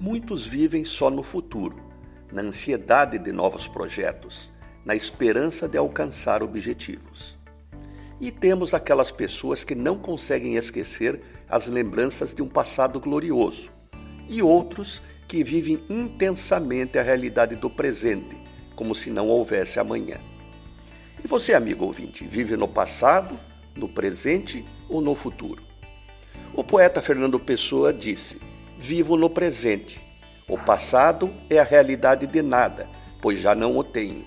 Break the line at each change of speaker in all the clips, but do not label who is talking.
muitos vivem só no futuro, na ansiedade de novos projetos, na esperança de alcançar objetivos. E temos aquelas pessoas que não conseguem esquecer as lembranças de um passado glorioso, e outros que vivem intensamente a realidade do presente, como se não houvesse amanhã. E você, amigo ouvinte, vive no passado, no presente ou no futuro? O poeta Fernando Pessoa disse: Vivo no presente. O passado é a realidade de nada, pois já não o tenho.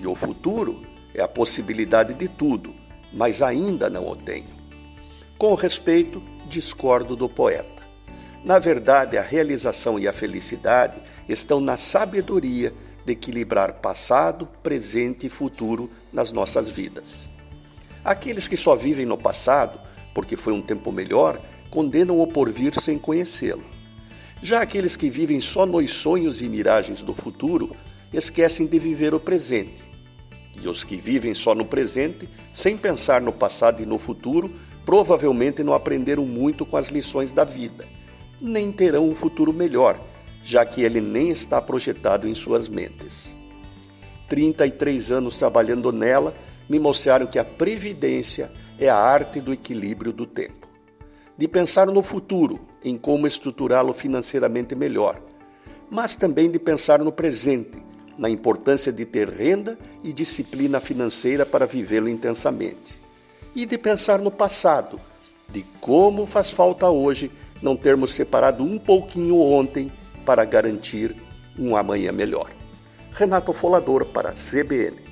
E o futuro é a possibilidade de tudo, mas ainda não o tenho. Com respeito, discordo do poeta. Na verdade, a realização e a felicidade estão na sabedoria de equilibrar passado, presente e futuro nas nossas vidas. Aqueles que só vivem no passado, porque foi um tempo melhor, condenam o porvir sem conhecê-lo. Já aqueles que vivem só nos sonhos e miragens do futuro esquecem de viver o presente e os que vivem só no presente, sem pensar no passado e no futuro, provavelmente não aprenderam muito com as lições da vida, nem terão um futuro melhor, já que ele nem está projetado em suas mentes. 33 anos trabalhando nela me mostraram que a previdência é a arte do equilíbrio do tempo. De pensar no futuro, em como estruturá-lo financeiramente melhor, mas também de pensar no presente, na importância de ter renda e disciplina financeira para vivê-lo intensamente. E de pensar no passado, de como faz falta hoje não termos separado um pouquinho ontem para garantir um amanhã melhor. Renato Folador para a CBN.